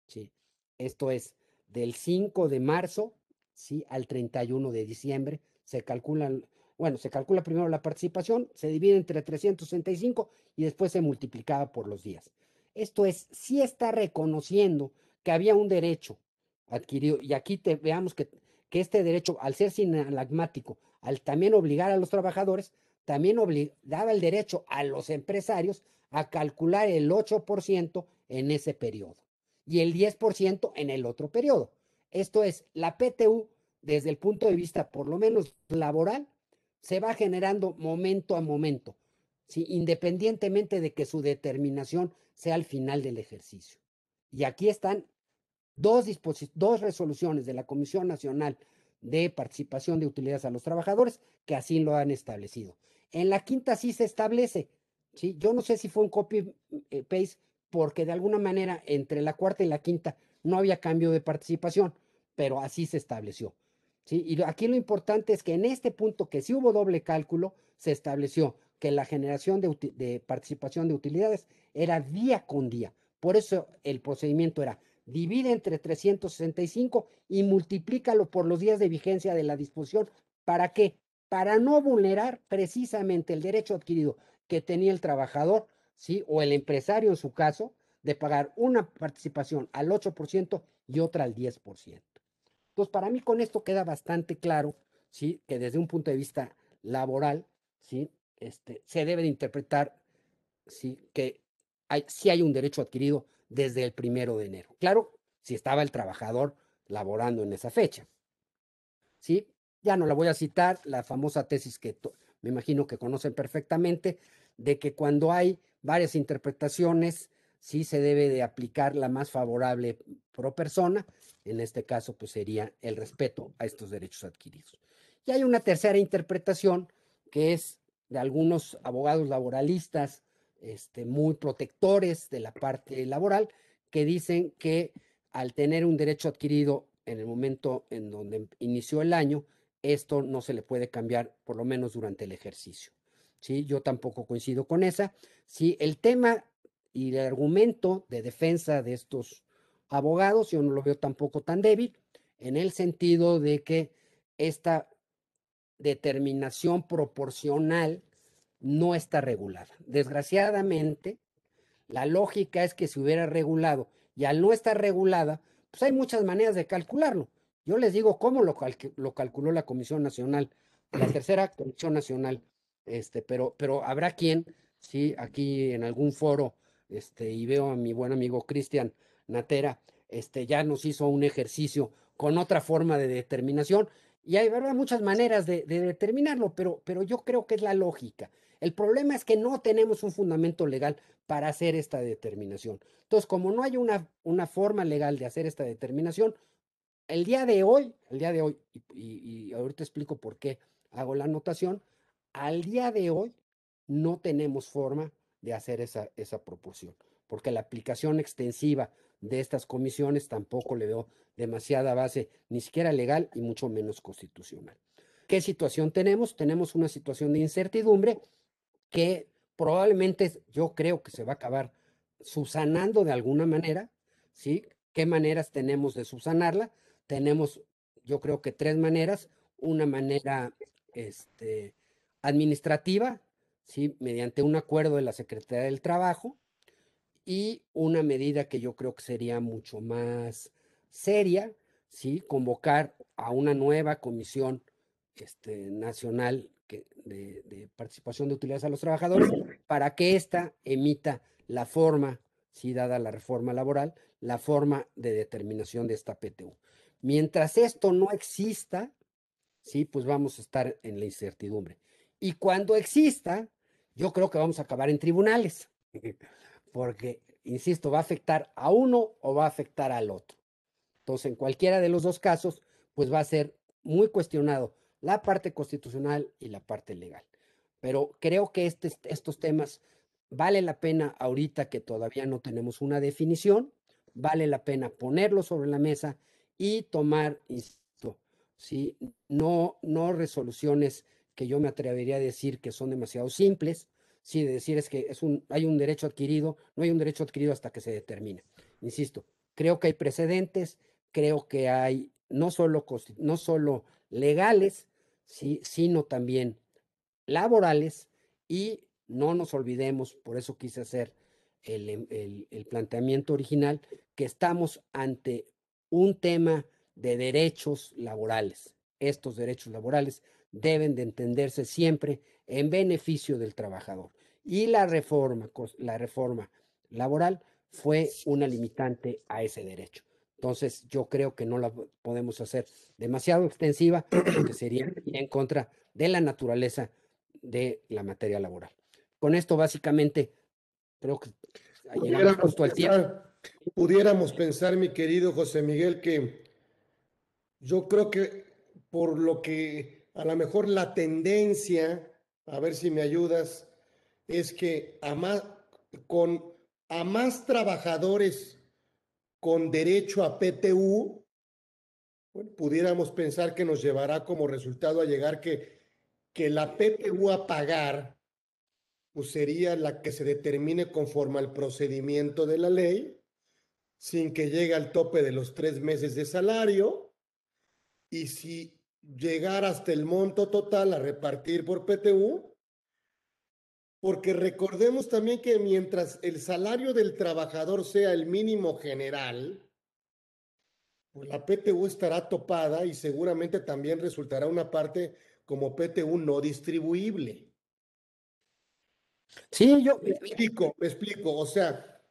[SPEAKER 2] ¿Sí? Esto es del 5 de marzo ¿sí? al 31 de diciembre. Se calculan, bueno, se calcula primero la participación, se divide entre 365 y después se multiplicaba por los días. Esto es, si está reconociendo que había un derecho adquirido, y aquí te, veamos que, que este derecho, al ser sinalagmático, al también obligar a los trabajadores, también daba el derecho a los empresarios a calcular el 8% en ese periodo y el 10% en el otro periodo. Esto es, la PTU, desde el punto de vista por lo menos laboral, se va generando momento a momento, independientemente de que su determinación sea al final del ejercicio. Y aquí están dos, dos resoluciones de la Comisión Nacional de Participación de Utilidades a los Trabajadores que así lo han establecido. En la quinta sí se establece, ¿sí? yo no sé si fue un copy-paste porque de alguna manera entre la cuarta y la quinta no había cambio de participación, pero así se estableció. ¿sí? Y aquí lo importante es que en este punto que sí hubo doble cálculo, se estableció que la generación de, participación de utilidades era día con día. Por eso el procedimiento era divide entre 365 y multiplícalo por los días de vigencia de la disposición. ¿Para qué? Para no vulnerar precisamente el derecho adquirido que tenía el trabajador ¿sí? O el empresario en su caso, de pagar una participación al 8% y otra al 10%. Entonces, para mí con esto queda bastante claro, ¿sí? Que desde un punto de vista laboral, ¿sí? Este, se debe de interpretar, ¿sí? Que hay, sí hay un derecho adquirido desde el primero de enero. Claro, si estaba el trabajador laborando en esa fecha. ¿Sí? Ya no la voy a citar, la famosa tesis que me imagino que conocen perfectamente, de que cuando hay varias interpretaciones, sí se debe de aplicar la más favorable pro persona, en este caso pues sería el respeto a estos derechos adquiridos. Y hay una tercera interpretación que es de algunos abogados laboralistas este, muy protectores de la parte laboral, que dicen que al tener un derecho adquirido en el momento en donde inició el año, esto no se le puede cambiar, por lo menos durante el ejercicio. ¿sí? Yo tampoco coincido con esa. Sí, el tema y el argumento de defensa de estos abogados, yo no lo veo tampoco tan débil, en el sentido de que esta determinación proporcional no está regulada. Desgraciadamente, la lógica es que si hubiera regulado y al no estar regulada, pues hay muchas maneras de calcularlo. Yo les digo cómo lo, lo calculó la Comisión Nacional, la tercera Comisión Nacional este, pero, pero habrá quien, sí, aquí en algún foro, este, y veo a mi buen amigo Cristian Natera, este, ya nos hizo un ejercicio con otra forma de determinación, y hay ¿verdad? muchas maneras de, determinarlo, pero, pero yo creo que es la lógica. El problema es que no tenemos un fundamento legal para hacer esta determinación. Entonces, como no hay una, una forma legal de hacer esta determinación, el día de hoy, el día de hoy, y, y ahorita explico por qué hago la anotación, al día de hoy no tenemos forma de hacer esa, esa proporción, porque la aplicación extensiva de estas comisiones tampoco le veo demasiada base, ni siquiera legal y mucho menos constitucional. ¿Qué situación tenemos? Tenemos una situación de incertidumbre que probablemente yo creo que se va a acabar subsanando de alguna manera, ¿sí? ¿Qué maneras tenemos de subsanarla? Tenemos, yo creo que tres maneras. Una manera, este, administrativa, ¿sí? mediante un acuerdo de la Secretaría del Trabajo y una medida que yo creo que sería mucho más seria, ¿sí? convocar a una nueva comisión este, nacional de, de, participación de utilidades a los trabajadores para que ésta emita la forma, si dada la reforma laboral, la forma de determinación de esta PTU. Mientras esto no exista, sí, pues vamos a estar en la incertidumbre. Y cuando exista, yo creo que vamos a acabar en tribunales, porque, insisto, va a afectar a uno o va a afectar al otro. Entonces, en cualquiera de los dos casos, pues va a ser muy cuestionado la parte constitucional y la parte legal. Pero creo que este, estos temas vale la pena ahorita que todavía no tenemos una definición, vale la pena ponerlos sobre la mesa y tomar, insisto, ¿sí? no, no resoluciones que yo me atrevería a decir que son demasiado simples, sí, de decir es que es un, hay un derecho adquirido, no hay un derecho adquirido hasta que se determine. Insisto, creo que hay precedentes, creo que hay no solo, no solo legales, ¿sí? sino también laborales y no nos olvidemos, por eso quise hacer el, el, planteamiento original, que estamos ante un tema de derechos laborales. Estos derechos laborales deben de entenderse siempre en beneficio del trabajador. Y la reforma, la reforma laboral fue una limitante a ese derecho. Entonces, yo creo que no la podemos hacer demasiado extensiva porque sería en contra de la naturaleza de la materia laboral. Con esto, básicamente, creo que
[SPEAKER 1] llegamos justo al tiempo. Pudiéramos pensar, mi querido José Miguel, que yo creo que por lo que a lo mejor la tendencia, a ver si me ayudas, es que a más, con a más trabajadores con derecho a PTU, pudiéramos pensar que nos llevará como resultado a llegar que, que la PTU a pagar pues sería la que se determine conforme al procedimiento de la ley, sin que llegue al tope de los tres meses de salario, y si llegara hasta el monto total a repartir por PTU, porque recordemos también que mientras el salario del trabajador sea el mínimo general, pues la PTU estará topada y seguramente también resultará una parte como PTU no distribuible.
[SPEAKER 2] Sí, yo
[SPEAKER 1] me explico, me explico. O sea,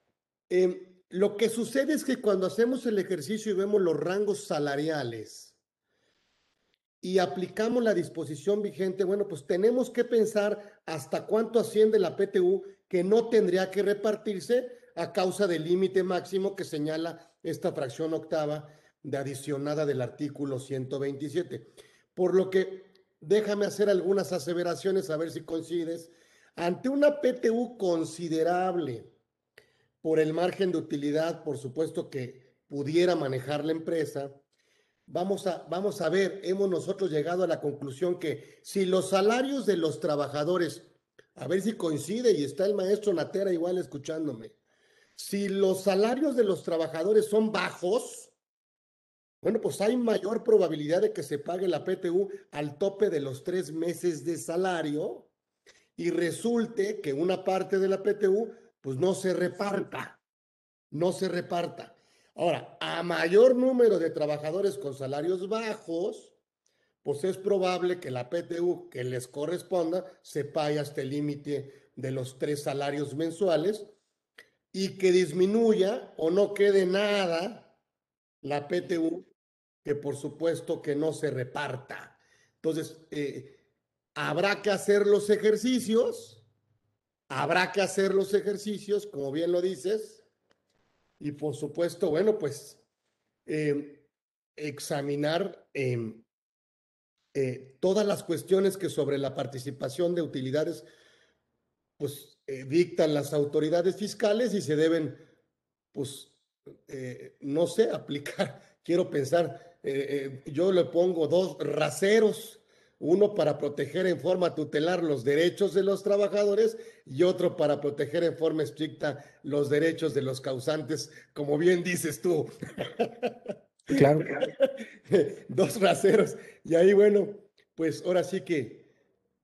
[SPEAKER 1] em, lo que sucede es que cuando hacemos el ejercicio y vemos los rangos salariales, y aplicamos la disposición vigente, bueno, pues tenemos que pensar hasta cuánto asciende la PTU que no tendría que repartirse a causa del límite máximo que señala esta fracción octava de adicionada del artículo 127. Por lo que déjame hacer algunas aseveraciones a ver si coincides. Ante una PTU considerable por el margen de utilidad, por supuesto que pudiera manejar la empresa, Vamos a, vamos a ver, hemos nosotros llegado a la conclusión que si los salarios de los trabajadores, a ver si coincide y está el maestro Natera igual escuchándome, si los salarios de los trabajadores son bajos, bueno, pues hay mayor probabilidad de que se pague la PTU al tope de los tres meses de salario y resulte que una parte de la PTU pues no se reparta, no se reparta. Ahora, a mayor número de trabajadores con salarios bajos, pues es probable que la PTU que les corresponda se pague hasta el límite de los tres salarios mensuales y que disminuya o no quede nada la PTU, que por supuesto que no se reparta. Entonces, eh, habrá que hacer los ejercicios, habrá que hacer los ejercicios, como bien lo dices, y por supuesto, bueno, pues em, examinar em, eh, todas las cuestiones que sobre la participación de utilidades, pues eh, dictan las autoridades fiscales y se deben, pues, eh, no sé, aplicar, quiero pensar, yo le pongo dos raseros uno para proteger en forma tutelar los derechos de los trabajadores y otro para proteger en forma estricta los derechos de los causantes, como bien dices tú.
[SPEAKER 2] Claro.
[SPEAKER 1] Dos raseros. Y ahí, bueno, pues ahora sí que,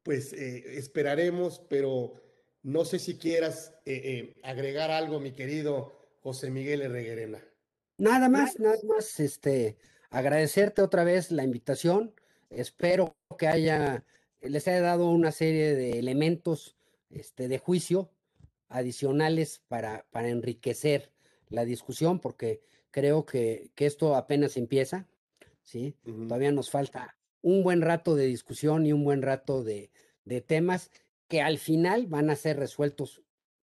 [SPEAKER 1] pues eh, esperaremos, pero no sé si quieras eh, eh, agregar algo, mi querido José Miguel Herreguerena.
[SPEAKER 2] Nada más, nada más, este, agradecerte otra vez la invitación Espero que haya, les haya dado una serie de elementos este, de juicio adicionales para, para enriquecer la discusión, porque creo que, esto apenas empieza. ¿sí? Todavía nos falta un buen rato de discusión y un buen rato de, de temas que al final van a ser resueltos,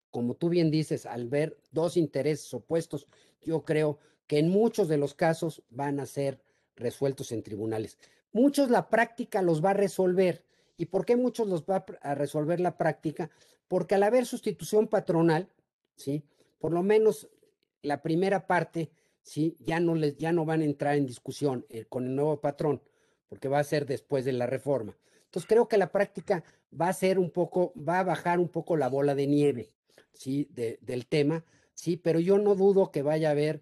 [SPEAKER 2] como tú bien dices, al ver dos intereses opuestos, yo creo que en muchos de los casos van a ser resueltos en tribunales. Muchos la práctica los va a resolver. ¿Y por qué muchos los va a resolver la práctica? Porque al haber sustitución patronal, ¿sí? Por lo menos la primera parte, ¿sí? Ya no, les, ya no van a entrar en discusión eh, con el nuevo patrón, porque va a ser después de la reforma. Entonces creo que la práctica va a ser un poco, va a bajar un poco la bola de nieve, ¿sí? del tema, ¿sí? Pero yo no dudo que vaya a haber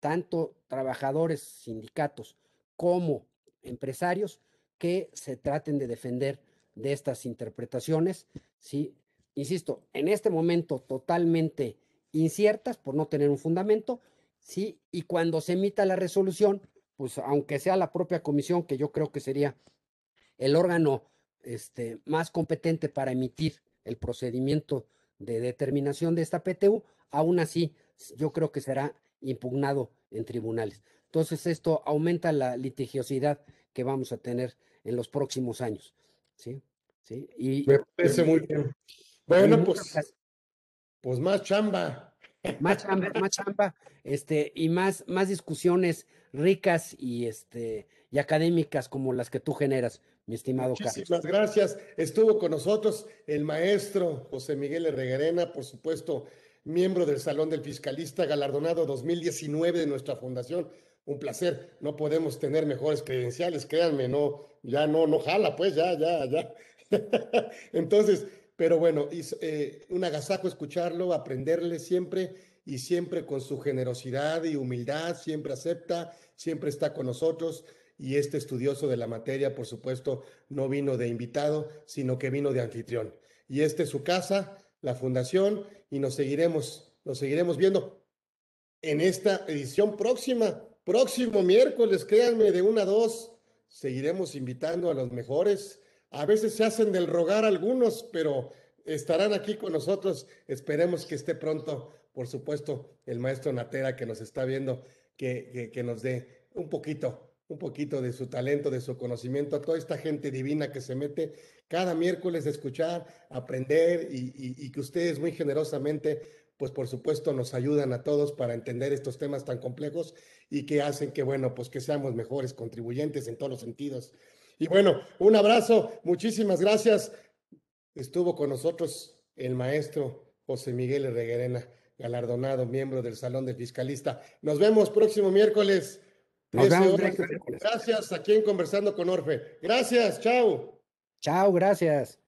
[SPEAKER 2] tanto trabajadores, sindicatos, como empresarios que se traten de defender de estas interpretaciones, ¿sí? Insisto, en este momento totalmente inciertas por no tener un fundamento, ¿sí? Y cuando se emita la resolución, pues aunque sea la propia comisión, que yo creo que sería el órgano este, más competente para emitir el procedimiento de determinación de esta PTU, aún así yo creo que será impugnado en tribunales. Entonces esto aumenta la litigiosidad que vamos a tener en los próximos años. ¿sí? ¿Sí?
[SPEAKER 1] Y, Me parece muy bien. Bueno, pues, pues más chamba.
[SPEAKER 2] Más chamba, más chamba, este, y más, más discusiones ricas y este y académicas como las que tú generas, mi estimado
[SPEAKER 1] Carlos. Muchísimas gracias. Estuvo con nosotros el maestro José Miguel Herreguerena, por supuesto, miembro del Salón del Fiscalista, galardonado 2019 de nuestra fundación. Un placer, no podemos tener mejores credenciales, créanme, no, ya no, no jala, pues ya, ya, ya. Entonces, pero bueno, eh, un agasajo escucharlo, aprenderle siempre y siempre con su generosidad y humildad, siempre acepta, siempre está con nosotros y este estudioso de la materia, por supuesto, no vino de invitado, sino que vino de anfitrión. Y esta es su casa, la fundación, y nos seguiremos, nos seguiremos viendo en esta edición próxima, próximo miércoles, créanme, de una a dos, seguiremos invitando a los mejores. A veces se hacen del rogar algunos, pero estarán aquí con nosotros. Esperemos que esté pronto, por supuesto, el maestro Natera que nos está viendo, que, que, nos dé un poquito, un poquito de su talento, de su conocimiento, a toda esta gente divina que se mete cada miércoles a escuchar, aprender y, que ustedes muy generosamente, pues por supuesto nos ayudan a todos para entender estos temas tan complejos y que hacen que, bueno, pues que seamos mejores contribuyentes en todos los sentidos. Y bueno, un abrazo, muchísimas gracias. Estuvo con nosotros el maestro José Miguel Reguerena, galardonado miembro del Salón de Fiscalista. Nos vemos próximo miércoles. Gracias aquí en Conversando con Orfe. Gracias, chao.
[SPEAKER 2] Chao, gracias.